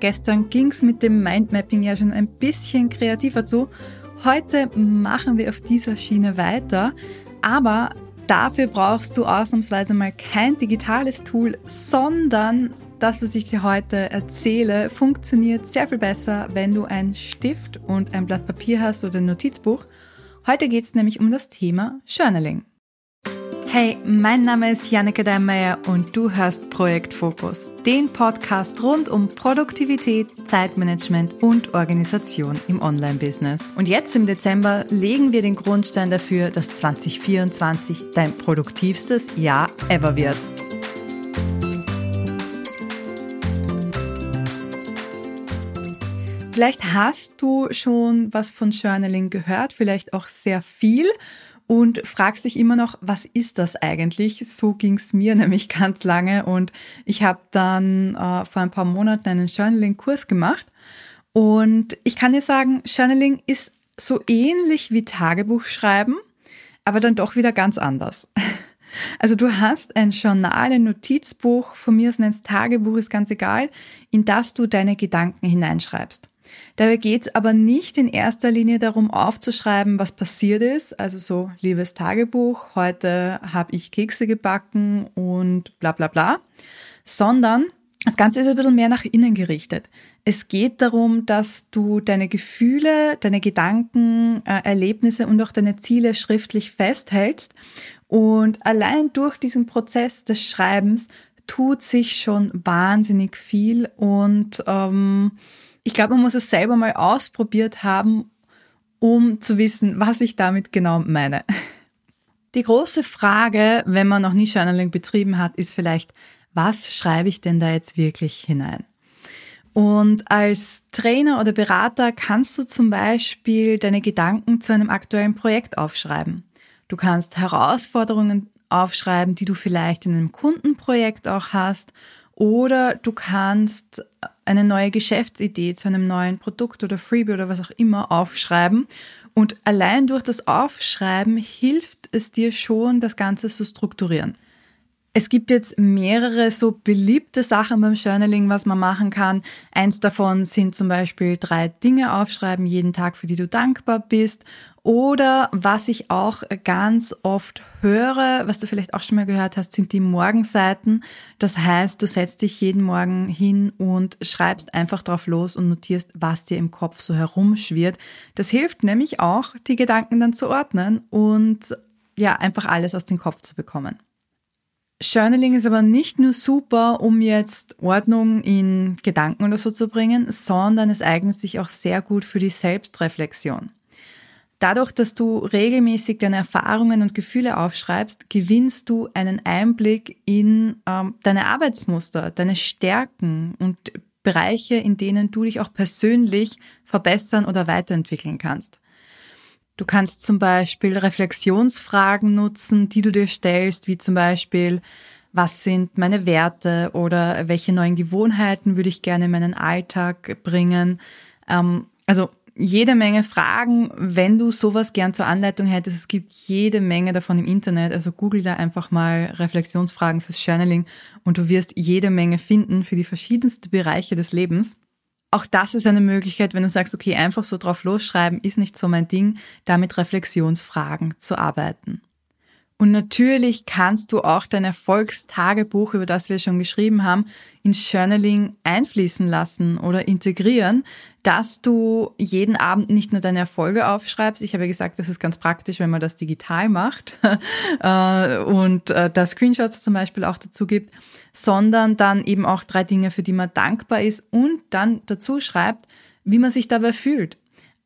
Gestern ging es mit dem Mindmapping ja schon ein bisschen kreativer zu. Heute machen wir auf dieser Schiene weiter, aber dafür brauchst du ausnahmsweise mal kein digitales Tool, sondern das, was ich dir heute erzähle, funktioniert sehr viel besser, wenn du einen Stift und ein Blatt Papier hast oder ein Notizbuch. Heute geht es nämlich um das Thema Journaling. Hey, mein Name ist Janneke Deinmeier und du hörst Projekt Fokus, den Podcast rund um Produktivität, Zeitmanagement und Organisation im Online-Business. Und jetzt im Dezember legen wir den Grundstein dafür, dass 2024 dein produktivstes Jahr ever wird. Vielleicht hast du schon was von Journaling gehört, vielleicht auch sehr viel und fragst dich immer noch, was ist das eigentlich? So ging's mir nämlich ganz lange und ich habe dann äh, vor ein paar Monaten einen Journaling-Kurs gemacht und ich kann dir sagen, Journaling ist so ähnlich wie Tagebuch schreiben, aber dann doch wieder ganz anders. Also du hast ein Journal, ein Notizbuch, von mir aus nennst Tagebuch, ist ganz egal, in das du deine Gedanken hineinschreibst. Dabei geht es aber nicht in erster Linie darum, aufzuschreiben, was passiert ist. Also so, liebes Tagebuch, heute habe ich Kekse gebacken und bla bla bla. Sondern das Ganze ist ein bisschen mehr nach innen gerichtet. Es geht darum, dass du deine Gefühle, deine Gedanken, äh, Erlebnisse und auch deine Ziele schriftlich festhältst. Und allein durch diesen Prozess des Schreibens tut sich schon wahnsinnig viel und ähm, ich glaube, man muss es selber mal ausprobiert haben, um zu wissen, was ich damit genau meine. Die große Frage, wenn man noch nie Journaling betrieben hat, ist vielleicht, was schreibe ich denn da jetzt wirklich hinein? Und als Trainer oder Berater kannst du zum Beispiel deine Gedanken zu einem aktuellen Projekt aufschreiben. Du kannst Herausforderungen aufschreiben, die du vielleicht in einem Kundenprojekt auch hast oder du kannst eine neue Geschäftsidee zu einem neuen Produkt oder Freebie oder was auch immer aufschreiben. Und allein durch das Aufschreiben hilft es dir schon, das Ganze zu strukturieren. Es gibt jetzt mehrere so beliebte Sachen beim Journaling, was man machen kann. Eins davon sind zum Beispiel drei Dinge aufschreiben jeden Tag, für die du dankbar bist. Oder was ich auch ganz oft höre, was du vielleicht auch schon mal gehört hast, sind die Morgenseiten. Das heißt, du setzt dich jeden Morgen hin und schreibst einfach drauf los und notierst, was dir im Kopf so herumschwirrt. Das hilft nämlich auch, die Gedanken dann zu ordnen und ja, einfach alles aus dem Kopf zu bekommen. Journaling ist aber nicht nur super, um jetzt Ordnung in Gedanken oder so zu bringen, sondern es eignet sich auch sehr gut für die Selbstreflexion. Dadurch, dass du regelmäßig deine Erfahrungen und Gefühle aufschreibst, gewinnst du einen Einblick in ähm, deine Arbeitsmuster, deine Stärken und Bereiche, in denen du dich auch persönlich verbessern oder weiterentwickeln kannst. Du kannst zum Beispiel Reflexionsfragen nutzen, die du dir stellst, wie zum Beispiel, was sind meine Werte oder welche neuen Gewohnheiten würde ich gerne in meinen Alltag bringen. Ähm, also jede Menge Fragen, wenn du sowas gern zur Anleitung hättest. Es gibt jede Menge davon im Internet. Also google da einfach mal Reflexionsfragen fürs Journaling und du wirst jede Menge finden für die verschiedensten Bereiche des Lebens. Auch das ist eine Möglichkeit, wenn du sagst, okay, einfach so drauf losschreiben ist nicht so mein Ding, damit Reflexionsfragen zu arbeiten. Und natürlich kannst du auch dein Erfolgstagebuch, über das wir schon geschrieben haben, ins Journaling einfließen lassen oder integrieren, dass du jeden Abend nicht nur deine Erfolge aufschreibst. Ich habe ja gesagt, das ist ganz praktisch, wenn man das digital macht äh, und äh, da Screenshots zum Beispiel auch dazu gibt, sondern dann eben auch drei Dinge, für die man dankbar ist und dann dazu schreibt, wie man sich dabei fühlt.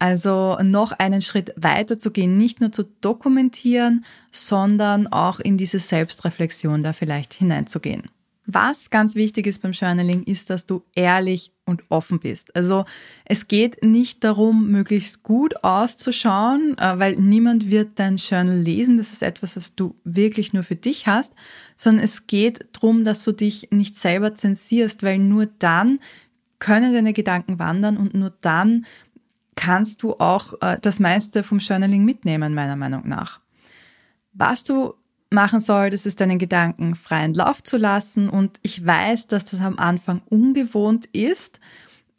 Also noch einen Schritt weiter zu gehen, nicht nur zu dokumentieren, sondern auch in diese Selbstreflexion da vielleicht hineinzugehen. Was ganz wichtig ist beim Journaling, ist, dass du ehrlich und offen bist. Also es geht nicht darum, möglichst gut auszuschauen, äh, weil niemand wird dein Journal lesen. Das ist etwas, was du wirklich nur für dich hast, sondern es geht darum, dass du dich nicht selber zensierst, weil nur dann können deine Gedanken wandern und nur dann kannst du auch äh, das meiste vom Journaling mitnehmen, meiner Meinung nach. Was du machen solltest, ist deinen Gedanken freien Lauf zu lassen und ich weiß, dass das am Anfang ungewohnt ist,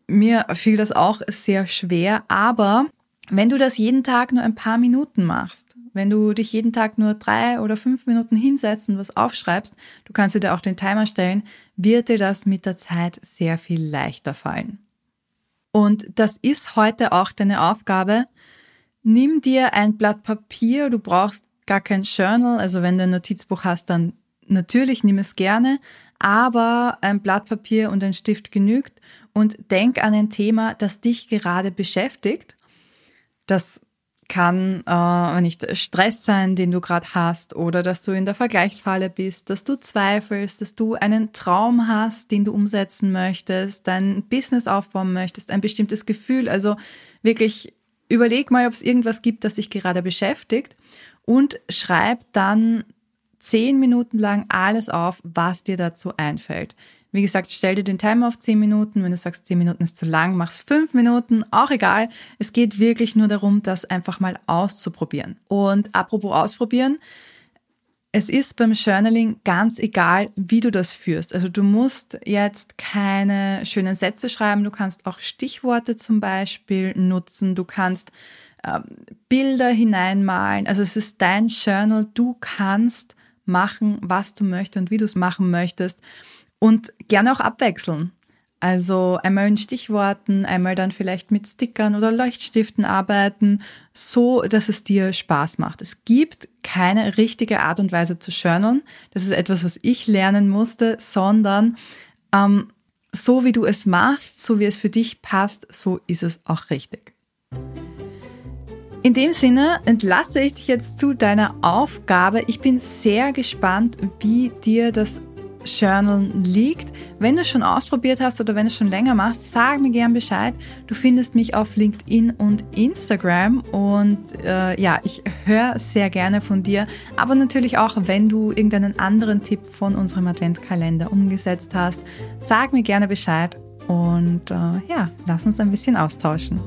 mir fiel das auch sehr schwer, aber wenn du das jeden Tag nur ein paar Minuten machst, wenn du dich jeden Tag nur drei oder fünf Minuten hinsetzt und was aufschreibst, du kannst dir auch den Timer stellen, wird dir das mit der Zeit sehr viel leichter fallen. Und das ist heute auch deine Aufgabe. Nimm dir ein Blatt Papier, du brauchst gar kein Journal, also wenn du ein Notizbuch hast, dann natürlich nimm es gerne, aber ein Blatt Papier und ein Stift genügt und denk an ein Thema, das dich gerade beschäftigt. Das kann äh, nicht Stress sein, den du gerade hast, oder dass du in der Vergleichsfalle bist, dass du zweifelst, dass du einen Traum hast, den du umsetzen möchtest, dein Business aufbauen möchtest, ein bestimmtes Gefühl. Also wirklich überleg mal, ob es irgendwas gibt, das dich gerade beschäftigt und schreib dann zehn Minuten lang alles auf, was dir dazu einfällt. Wie gesagt, stell dir den Timer auf 10 Minuten. Wenn du sagst, 10 Minuten ist zu lang, mach's 5 Minuten, auch egal. Es geht wirklich nur darum, das einfach mal auszuprobieren. Und apropos ausprobieren, es ist beim Journaling ganz egal, wie du das führst. Also du musst jetzt keine schönen Sätze schreiben, du kannst auch Stichworte zum Beispiel nutzen, du kannst äh, Bilder hineinmalen. Also es ist dein Journal, du kannst machen, was du möchtest und wie du es machen möchtest. Und gerne auch abwechseln. Also einmal in Stichworten, einmal dann vielleicht mit Stickern oder Leuchtstiften arbeiten, so dass es dir Spaß macht. Es gibt keine richtige Art und Weise zu journalen. Das ist etwas, was ich lernen musste, sondern ähm, so wie du es machst, so wie es für dich passt, so ist es auch richtig. In dem Sinne entlasse ich dich jetzt zu deiner Aufgabe. Ich bin sehr gespannt, wie dir das Journal liegt. Wenn du es schon ausprobiert hast oder wenn du es schon länger machst, sag mir gern Bescheid. Du findest mich auf LinkedIn und Instagram und äh, ja, ich höre sehr gerne von dir. Aber natürlich auch, wenn du irgendeinen anderen Tipp von unserem Adventskalender umgesetzt hast, sag mir gerne Bescheid und äh, ja, lass uns ein bisschen austauschen.